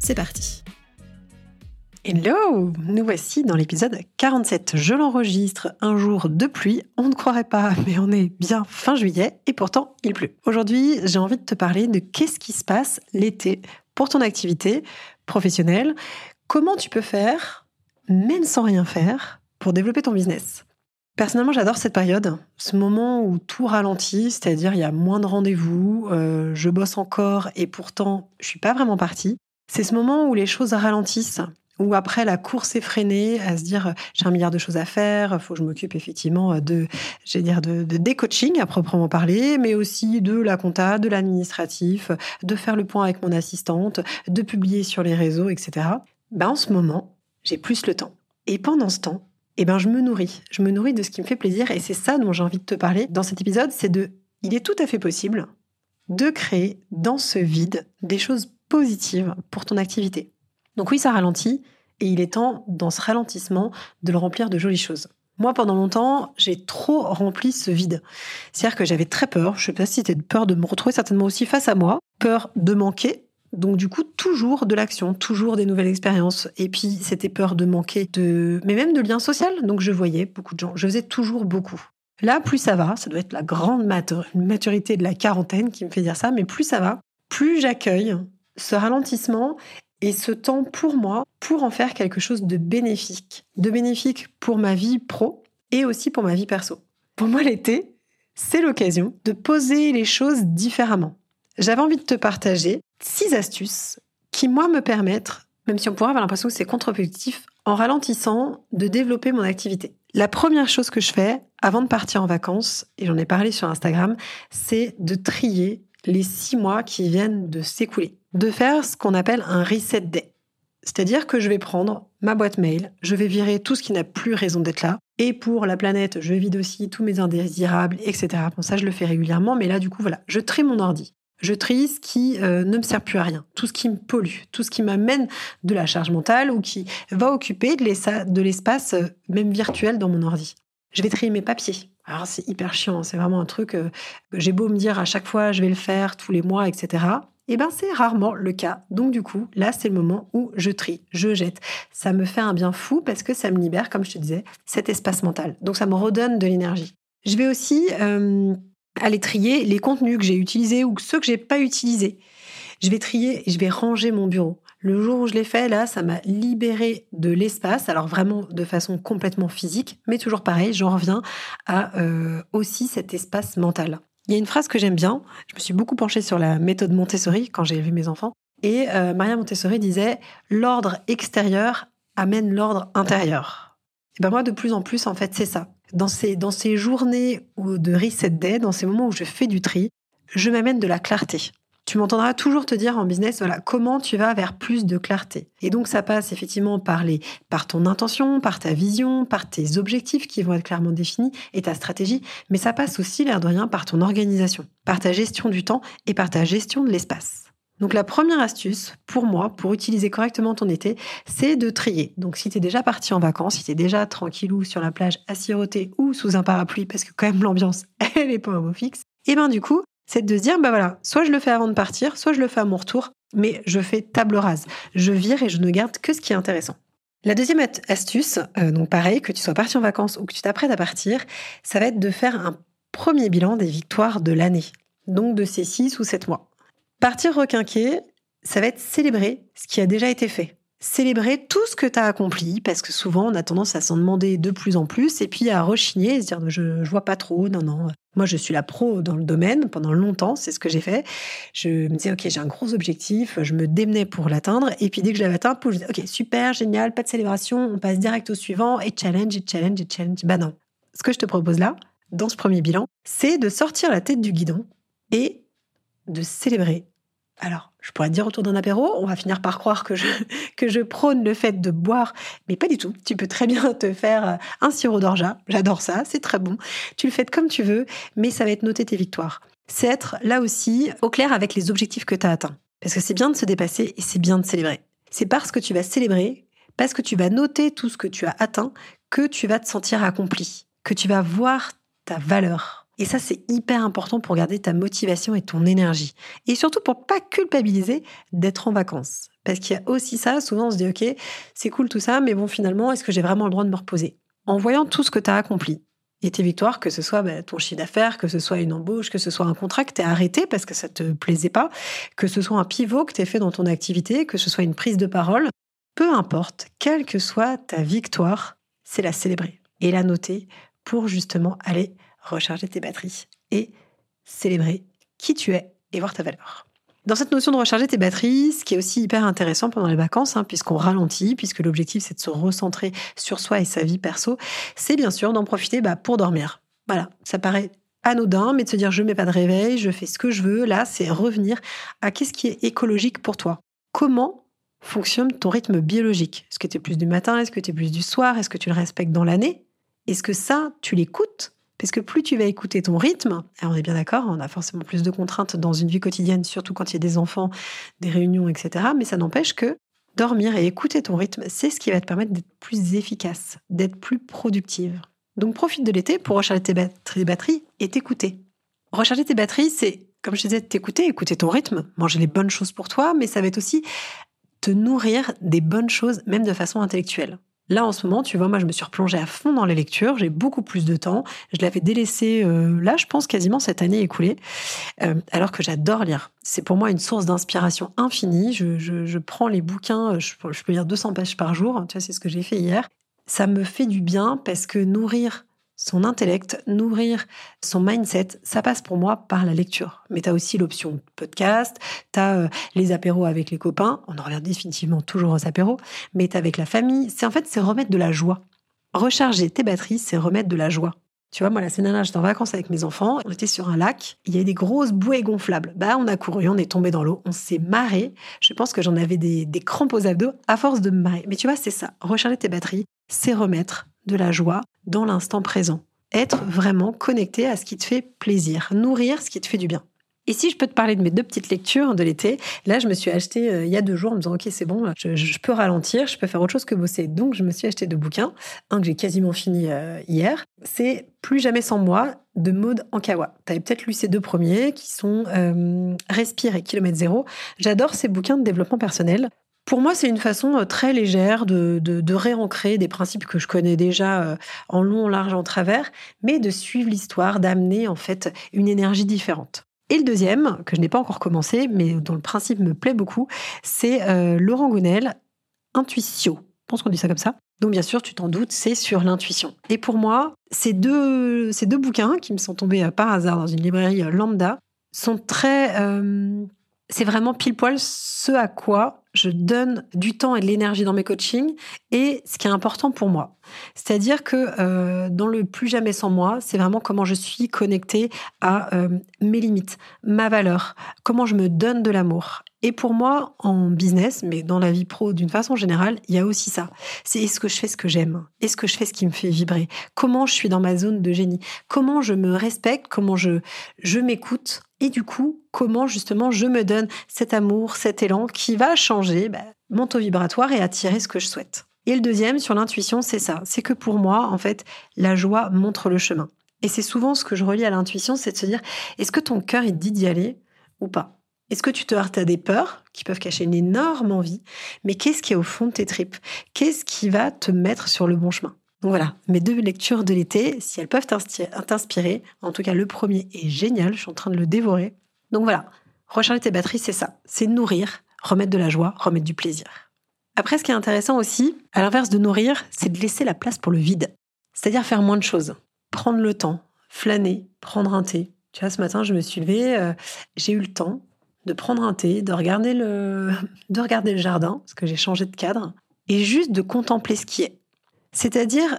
c'est parti Hello Nous voici dans l'épisode 47. Je l'enregistre un jour de pluie. On ne croirait pas, mais on est bien fin juillet et pourtant il pleut. Aujourd'hui, j'ai envie de te parler de qu'est-ce qui se passe l'été pour ton activité professionnelle. Comment tu peux faire, même sans rien faire, pour développer ton business? Personnellement, j'adore cette période, ce moment où tout ralentit, c'est-à-dire il y a moins de rendez-vous, euh, je bosse encore et pourtant je suis pas vraiment partie. C'est ce moment où les choses ralentissent, où après la course est freinée, à se dire j'ai un milliard de choses à faire, faut que je m'occupe effectivement de, dire de, de décoaching à proprement parler, mais aussi de la compta, de l'administratif, de faire le point avec mon assistante, de publier sur les réseaux, etc. Ben, en ce moment, j'ai plus le temps. Et pendant ce temps, eh ben, je me nourris. Je me nourris de ce qui me fait plaisir et c'est ça dont j'ai envie de te parler dans cet épisode, c'est de, il est tout à fait possible de créer dans ce vide des choses positive pour ton activité. Donc oui, ça ralentit, et il est temps, dans ce ralentissement, de le remplir de jolies choses. Moi, pendant longtemps, j'ai trop rempli ce vide. C'est-à-dire que j'avais très peur, je sais pas si c'était peur de me retrouver certainement aussi face à moi, peur de manquer, donc du coup, toujours de l'action, toujours des nouvelles expériences. Et puis, c'était peur de manquer de... Mais même de liens sociaux. Donc je voyais beaucoup de gens. Je faisais toujours beaucoup. Là, plus ça va, ça doit être la grande maturité de la quarantaine qui me fait dire ça, mais plus ça va, plus j'accueille ce ralentissement et ce temps pour moi pour en faire quelque chose de bénéfique. De bénéfique pour ma vie pro et aussi pour ma vie perso. Pour moi, l'été, c'est l'occasion de poser les choses différemment. J'avais envie de te partager six astuces qui, moi, me permettent, même si on pourrait avoir l'impression que c'est contre-productif, en ralentissant, de développer mon activité. La première chose que je fais avant de partir en vacances, et j'en ai parlé sur Instagram, c'est de trier les six mois qui viennent de s'écouler de faire ce qu'on appelle un reset day. C'est-à-dire que je vais prendre ma boîte mail, je vais virer tout ce qui n'a plus raison d'être là. Et pour la planète, je vide aussi tous mes indésirables, etc. Bon, ça, je le fais régulièrement, mais là, du coup, voilà, je trie mon ordi. Je trie ce qui euh, ne me sert plus à rien, tout ce qui me pollue, tout ce qui m'amène de la charge mentale ou qui va occuper de l'espace, euh, même virtuel, dans mon ordi. Je vais trier mes papiers. Alors c'est hyper chiant, c'est vraiment un truc euh, j'ai beau me dire à chaque fois je vais le faire tous les mois, etc. Eh bien, c'est rarement le cas. Donc, du coup, là, c'est le moment où je trie, je jette. Ça me fait un bien fou parce que ça me libère, comme je te disais, cet espace mental. Donc, ça me redonne de l'énergie. Je vais aussi euh, aller trier les contenus que j'ai utilisés ou ceux que j'ai pas utilisés. Je vais trier et je vais ranger mon bureau. Le jour où je l'ai fait, là, ça m'a libéré de l'espace, alors vraiment de façon complètement physique, mais toujours pareil, j'en reviens à euh, aussi cet espace mental. Il y a une phrase que j'aime bien. Je me suis beaucoup penchée sur la méthode Montessori quand j'ai vu mes enfants. Et euh, Maria Montessori disait l'ordre extérieur amène l'ordre intérieur. Et ben moi, de plus en plus, en fait, c'est ça. Dans ces, dans ces journées de reset day, dans ces moments où je fais du tri, je m'amène de la clarté tu m'entendras toujours te dire en business, voilà, comment tu vas vers plus de clarté. Et donc, ça passe effectivement par les, par ton intention, par ta vision, par tes objectifs qui vont être clairement définis et ta stratégie. Mais ça passe aussi, l'air de rien, par ton organisation, par ta gestion du temps et par ta gestion de l'espace. Donc la première astuce pour moi, pour utiliser correctement ton été, c'est de trier. Donc si tu es déjà parti en vacances, si tu es déjà tranquillou sur la plage à ou sous un parapluie, parce que quand même l'ambiance, elle est pas au mot fixe, et ben du coup, c'est de dire, bah voilà, soit je le fais avant de partir, soit je le fais à mon retour, mais je fais table rase. Je vire et je ne garde que ce qui est intéressant. La deuxième astuce, euh, donc pareil, que tu sois parti en vacances ou que tu t'apprêtes à partir, ça va être de faire un premier bilan des victoires de l'année, donc de ces six ou sept mois. Partir requinquer, ça va être célébrer ce qui a déjà été fait célébrer tout ce que tu as accompli, parce que souvent on a tendance à s'en demander de plus en plus, et puis à rechigner et se dire je, je vois pas trop, non, non. Moi, je suis la pro dans le domaine pendant longtemps, c'est ce que j'ai fait. Je me disais, OK, j'ai un gros objectif, je me démenais pour l'atteindre, et puis dès que je l'avais atteint, je disais, OK, super, génial, pas de célébration, on passe direct au suivant, et challenge, et challenge, et challenge. Bah non. Ce que je te propose là, dans ce premier bilan, c'est de sortir la tête du guidon et de célébrer Alors, je pourrais te dire autour d'un apéro, on va finir par croire que je, que je prône le fait de boire, mais pas du tout. Tu peux très bien te faire euh, un sirop d'orgeat, j'adore ça, c'est très bon. Tu le fais comme tu veux, mais ça va être noter tes victoires. C'est être là aussi au clair avec les objectifs que tu as atteints. Parce que c'est bien de se dépasser et c'est bien de célébrer. C'est parce que tu vas célébrer, parce que tu vas noter tout ce que tu as atteint, que tu vas te sentir accompli, que tu vas voir ta valeur. Et ça, c'est hyper important pour garder ta motivation et ton énergie. Et surtout pour pas culpabiliser d'être en vacances. Parce qu'il y a aussi ça, souvent on se dit, OK, c'est cool tout ça, mais bon, finalement, est-ce que j'ai vraiment le droit de me reposer? En voyant tout ce que tu as accompli, et tes victoires, que ce soit bah, ton chiffre d'affaires, que ce soit une embauche, que ce soit un contrat que tu arrêté parce que ça te plaisait pas, que ce soit un pivot que tu fait dans ton activité, que ce soit une prise de parole, peu importe, quelle que soit ta victoire, c'est la célébrer et la noter pour justement aller recharger tes batteries et célébrer qui tu es et voir ta valeur. Dans cette notion de recharger tes batteries, ce qui est aussi hyper intéressant pendant les vacances, hein, puisqu'on ralentit, puisque l'objectif c'est de se recentrer sur soi et sa vie perso, c'est bien sûr d'en profiter bah, pour dormir. Voilà, ça paraît anodin, mais de se dire je mets pas de réveil, je fais ce que je veux, là c'est revenir à qu'est-ce qui est écologique pour toi. Comment fonctionne ton rythme biologique? Est-ce que tu es plus du matin? Est-ce que tu es plus du soir? Est-ce que tu le respectes dans l'année? Est-ce que ça, tu l'écoutes? Parce que plus tu vas écouter ton rythme, et on est bien d'accord, on a forcément plus de contraintes dans une vie quotidienne, surtout quand il y a des enfants, des réunions, etc. Mais ça n'empêche que dormir et écouter ton rythme, c'est ce qui va te permettre d'être plus efficace, d'être plus productive. Donc profite de l'été pour recharger tes batteries et t'écouter. Recharger tes batteries, c'est, comme je disais, t'écouter, écouter ton rythme, manger les bonnes choses pour toi, mais ça va être aussi te nourrir des bonnes choses, même de façon intellectuelle. Là, en ce moment, tu vois, moi, je me suis replongée à fond dans les lectures. J'ai beaucoup plus de temps. Je l'avais délaissé, euh, là, je pense, quasiment cette année écoulée, euh, alors que j'adore lire. C'est pour moi une source d'inspiration infinie. Je, prends les bouquins, je, je, peux lire 200 pages par jour. Tu vois, c'est ce que j'ai fait hier. Ça me fait du bien parce que nourrir son intellect, nourrir son mindset, ça passe pour moi par la lecture. Mais tu as aussi l'option podcast, tu as euh, les apéros avec les copains, on en revient définitivement toujours aux apéros, mais tu avec la famille, c'est en fait c'est remettre de la joie. Recharger tes batteries, c'est remettre de la joie. Tu vois, moi, la semaine dernière, j'étais en vacances avec mes enfants. On était sur un lac. Il y avait des grosses bouées gonflables. Bah, on a couru, on est tombé dans l'eau. On s'est marré. Je pense que j'en avais des, crampes aux abdos à force de me marrer. Mais tu vois, c'est ça. Recharger tes batteries, c'est remettre de la joie dans l'instant présent. Être vraiment connecté à ce qui te fait plaisir, nourrir ce qui te fait du bien. Et si je peux te parler de mes deux petites lectures de l'été, là, je me suis acheté euh, il y a deux jours en me disant, OK, c'est bon, je, peux ralentir, je peux faire autre chose que bosser. Donc, je me suis acheté deux bouquins. Un que j'ai quasiment fini euh, hier. C'est Plus jamais sans moi de Maud Ankawa. Tu avais peut-être lu ces deux premiers qui sont euh, Respire et Kilomètre Zéro. J'adore ces bouquins de développement personnel. Pour moi, c'est une façon euh, très légère de, réancrer des principes que je connais déjà euh, en long, en large, en travers, mais de suivre l'histoire, d'amener en fait une énergie différente. Et le deuxième, que je n'ai pas encore commencé, mais dont le principe me plaît beaucoup, c'est euh, Laurent Gounel, Intuitio. Je pense qu'on dit ça comme ça. Donc bien sûr, tu t'en doutes, c'est sur l'intuition. Et pour moi, ces deux, ces deux bouquins qui me sont tombés par hasard dans une librairie lambda sont très... c'est vraiment pile poil ce à quoi je donne du temps et de l'énergie dans mes coachings et ce qui est important pour moi. C'est-à-dire que euh, dans le plus jamais sans moi, c'est vraiment comment je suis connectée à euh, mes limites, ma valeur, comment je me donne de l'amour. Et pour moi, en business, mais dans la vie pro d'une façon générale, il y a aussi ça. C'est est-ce que je fais ce que j'aime? Est-ce que je fais ce qui me fait vibrer? Comment je suis dans ma zone de génie? Comment je me respecte? Comment je, je m'écoute? Et du coup, comment justement je me donne cet amour, cet élan qui va changer bah, mon taux vibratoire et attirer ce que je souhaite. Et le deuxième, sur l'intuition, c'est ça. C'est que pour moi, en fait, la joie montre le chemin. Et c'est souvent ce que je relie à l'intuition, c'est de se dire, est-ce que ton cœur, il dit d'y aller ou pas? Est-ce que tu te heurtes à des peurs qui peuvent cacher une énorme envie? Mais qu'est-ce qui est au fond de tes tripes? Qu'est-ce qui va te mettre sur le bon chemin? Donc voilà, mes deux lectures de l'été, si elles peuvent t'inspirer, en tout cas le premier est génial, je suis en train de le dévorer. Donc voilà, recharger tes batteries, c'est ça, c'est nourrir, remettre de la joie, remettre du plaisir. Après, ce qui est intéressant aussi, à l'inverse de nourrir, c'est de laisser la place pour le vide. C'est-à-dire faire moins de choses, prendre le temps, flâner, prendre un thé. Tu vois, ce matin, je me suis levée, euh, j'ai eu le temps, de prendre un thé, de regarder le, de regarder le jardin, parce que j'ai changé de cadre, et juste de contempler ce qui est. C'est-à-dire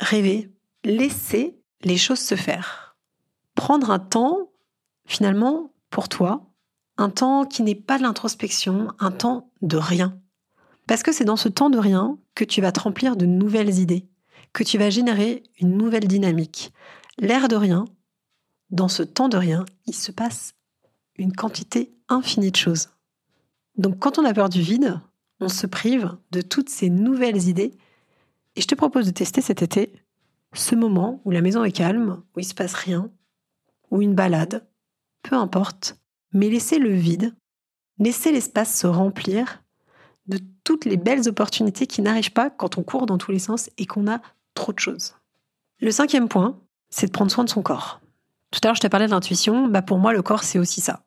rêver, laisser les choses se faire. Prendre un temps, finalement, pour toi, un temps qui n'est pas de l'introspection, un temps de rien. Parce que c'est dans ce temps de rien que tu vas te remplir de nouvelles idées, que tu vas générer une nouvelle dynamique. L'air de rien, dans ce temps de rien, il se passe une quantité infinie de choses. Donc quand on a peur du vide, on se prive de toutes ces nouvelles idées. Et je te propose de tester cet été ce moment où la maison est calme, où il se passe rien, ou une balade, peu importe, mais laisser le vide, laisser l'espace se remplir de toutes les belles opportunités qui n'arrivent pas quand on court dans tous les sens et qu'on a trop de choses. Le cinquième point, c'est de prendre soin de son corps. Tout à l'heure, je t'ai parlé de l'intuition, bah pour moi, le corps, c'est aussi ça.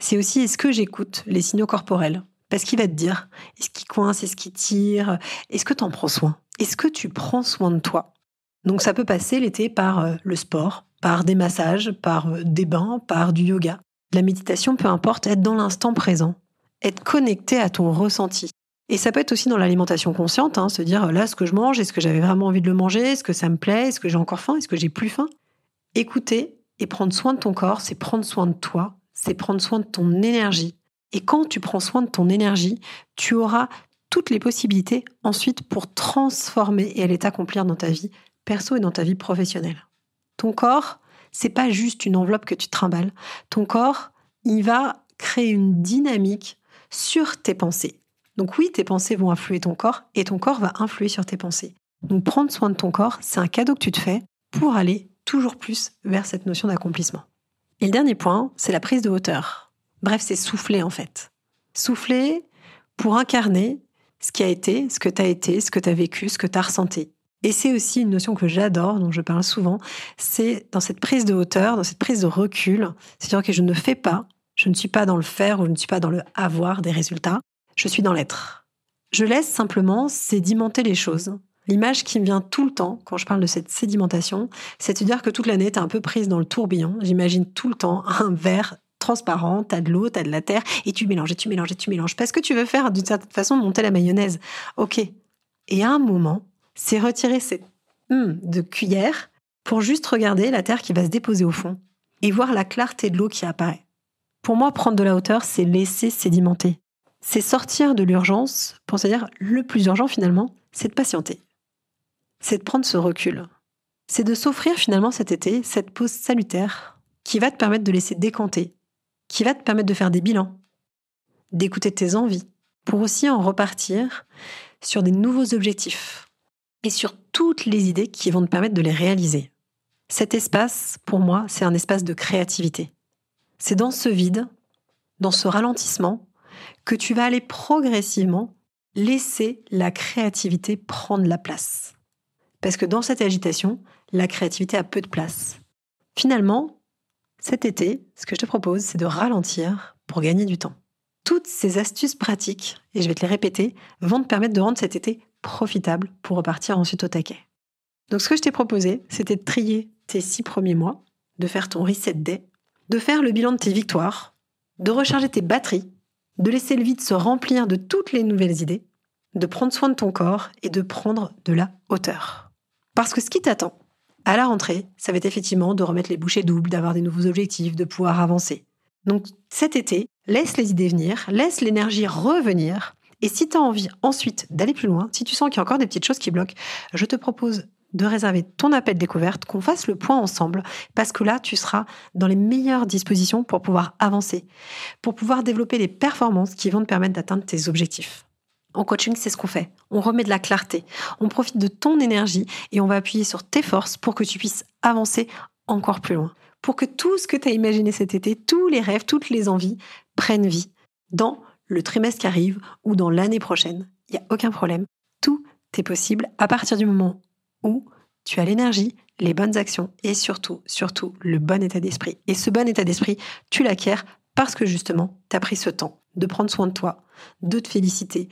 C'est aussi est-ce que j'écoute les signaux corporels Parce qu'il va te dire, est-ce qu'il coince, est-ce qu'il tire Est-ce que tu en prends soin? Est-ce que tu prends soin de toi? Donc ça peut passer l'été par euh, le sport, par des massages, par euh, des bains, par du yoga. La méditation, peu importe, être dans l'instant présent, être connecté à ton ressenti. Et ça peut être aussi dans l'alimentation consciente, hein, se dire là ce que je mange, est-ce que j'avais vraiment envie de le manger, est-ce que ça me plaît, est-ce que j'ai encore faim, est-ce que j'ai plus faim? Écouter et prendre soin de ton corps, c'est prendre soin de toi, c'est prendre soin de ton énergie. Et quand tu prends soin de ton énergie, tu auras toutes les possibilités ensuite pour transformer et aller t'accomplir dans ta vie perso et dans ta vie professionnelle. Ton corps, c'est pas juste une enveloppe que tu trimbales. Ton corps, il va créer une dynamique sur tes pensées. Donc oui, tes pensées vont influer ton corps et ton corps va influer sur tes pensées. Donc prendre soin de ton corps, c'est un cadeau que tu te fais pour aller toujours plus vers cette notion d'accomplissement. Et le dernier point, c'est la prise de hauteur. Bref, c'est souffler en fait. Souffler pour incarner ce qui a été, ce que tu as été, ce que tu as vécu, ce que tu as ressenti. Et c'est aussi une notion que j'adore, dont je parle souvent, c'est dans cette prise de hauteur, dans cette prise de recul, c'est-à-dire que je ne fais pas, je ne suis pas dans le faire ou je ne suis pas dans le avoir des résultats, je suis dans l'être. Je laisse simplement sédimenter les choses. L'image qui me vient tout le temps quand je parle de cette sédimentation, c'est de dire que toute l'année, tu es un peu prise dans le tourbillon. J'imagine tout le temps un verre transparent, tu as de l'eau, tu as de la terre, et tu mélanges, et tu mélanges, et tu mélanges. Parce que tu veux faire d'une certaine façon monter la mayonnaise. Ok. Et à un moment, c'est retirer cette hum de cuillère pour juste regarder la terre qui va se déposer au fond et voir la clarté de l'eau qui apparaît. Pour moi, prendre de la hauteur, c'est laisser sédimenter. C'est sortir de l'urgence pour se dire le plus urgent finalement, c'est de patienter. C'est de prendre ce recul. C'est de s'offrir finalement cet été cette pause salutaire qui va te permettre de laisser décanter, qui va te permettre de faire des bilans, d'écouter tes envies, pour aussi en repartir sur des nouveaux objectifs, et sur toutes les idées qui vont te permettre de les réaliser. Cet espace, pour moi, c'est un espace de créativité. C'est dans ce vide, dans ce ralentissement, que tu vas aller progressivement laisser la créativité prendre la place. Parce que dans cette agitation, la créativité a peu de place. Finalement, cet été, ce que je te propose, c'est de ralentir pour gagner du temps. Toutes ces astuces pratiques, et je vais te les répéter, vont te permettre de rendre cet été profitable pour repartir ensuite au taquet. Donc ce que je t'ai proposé, c'était de trier tes six premiers mois, de faire ton reset day, de faire le bilan de tes victoires, de recharger tes batteries, de laisser le vide se remplir de toutes les nouvelles idées, de prendre soin de ton corps et de prendre de la hauteur. Parce que ce qui t'attend à la rentrée, ça va être effectivement de remettre les bouchées doubles, d'avoir des nouveaux objectifs, de pouvoir avancer. Donc cet été, laisse les idées venir, laisse l'énergie revenir et si tu as envie ensuite d'aller plus loin, si tu sens qu'il y a encore des petites choses qui bloquent, je te propose de réserver ton appel découverte, qu'on fasse le point ensemble, parce que là, tu seras dans les meilleures dispositions pour pouvoir avancer, pour pouvoir développer les performances qui vont te permettre d'atteindre tes objectifs. En coaching, c'est ce qu'on fait. On remet de la clarté, on profite de ton énergie et on va appuyer sur tes forces pour que tu puisses avancer encore plus loin. Pour que tout ce que tu as imaginé cet été, tous les rêves, toutes les envies prennent vie dans le trimestre qui arrive ou dans l'année prochaine. Il n'y a aucun problème. Tout est possible à partir du moment où tu as l'énergie, les bonnes actions et surtout, surtout, le bon état d'esprit. Et ce bon état d'esprit, tu l'acquiers parce que justement, tu as pris ce temps de prendre soin de toi, de te féliciter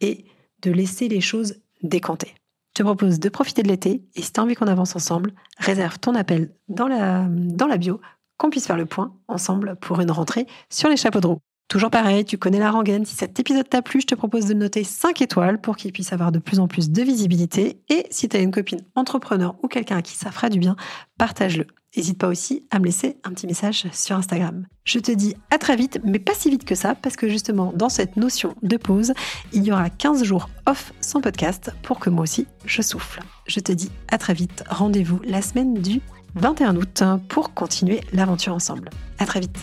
et de laisser les choses décanter. Je te propose de profiter de l'été et si tu as envie qu'on avance ensemble, réserve ton appel dans la, bio, qu'on puisse faire le point ensemble pour une rentrée sur les chapeaux de roue. Toujours pareil, tu connais la rengaine. Si cet épisode t'a plu, je te propose de noter 5 étoiles pour qu'il puisse avoir de plus en plus de visibilité. Et si tu as une copine entrepreneur ou quelqu'un à qui ça fera du bien, partage-le. N'hésite pas aussi à me laisser un petit message sur Instagram. Je te dis à très vite, mais pas si vite que ça, parce que justement, dans cette notion de pause, il y aura 15 jours off sans podcast pour que moi aussi je souffle. Je te dis à très vite. Rendez-vous la semaine du 21 août pour continuer l'aventure ensemble. À très vite.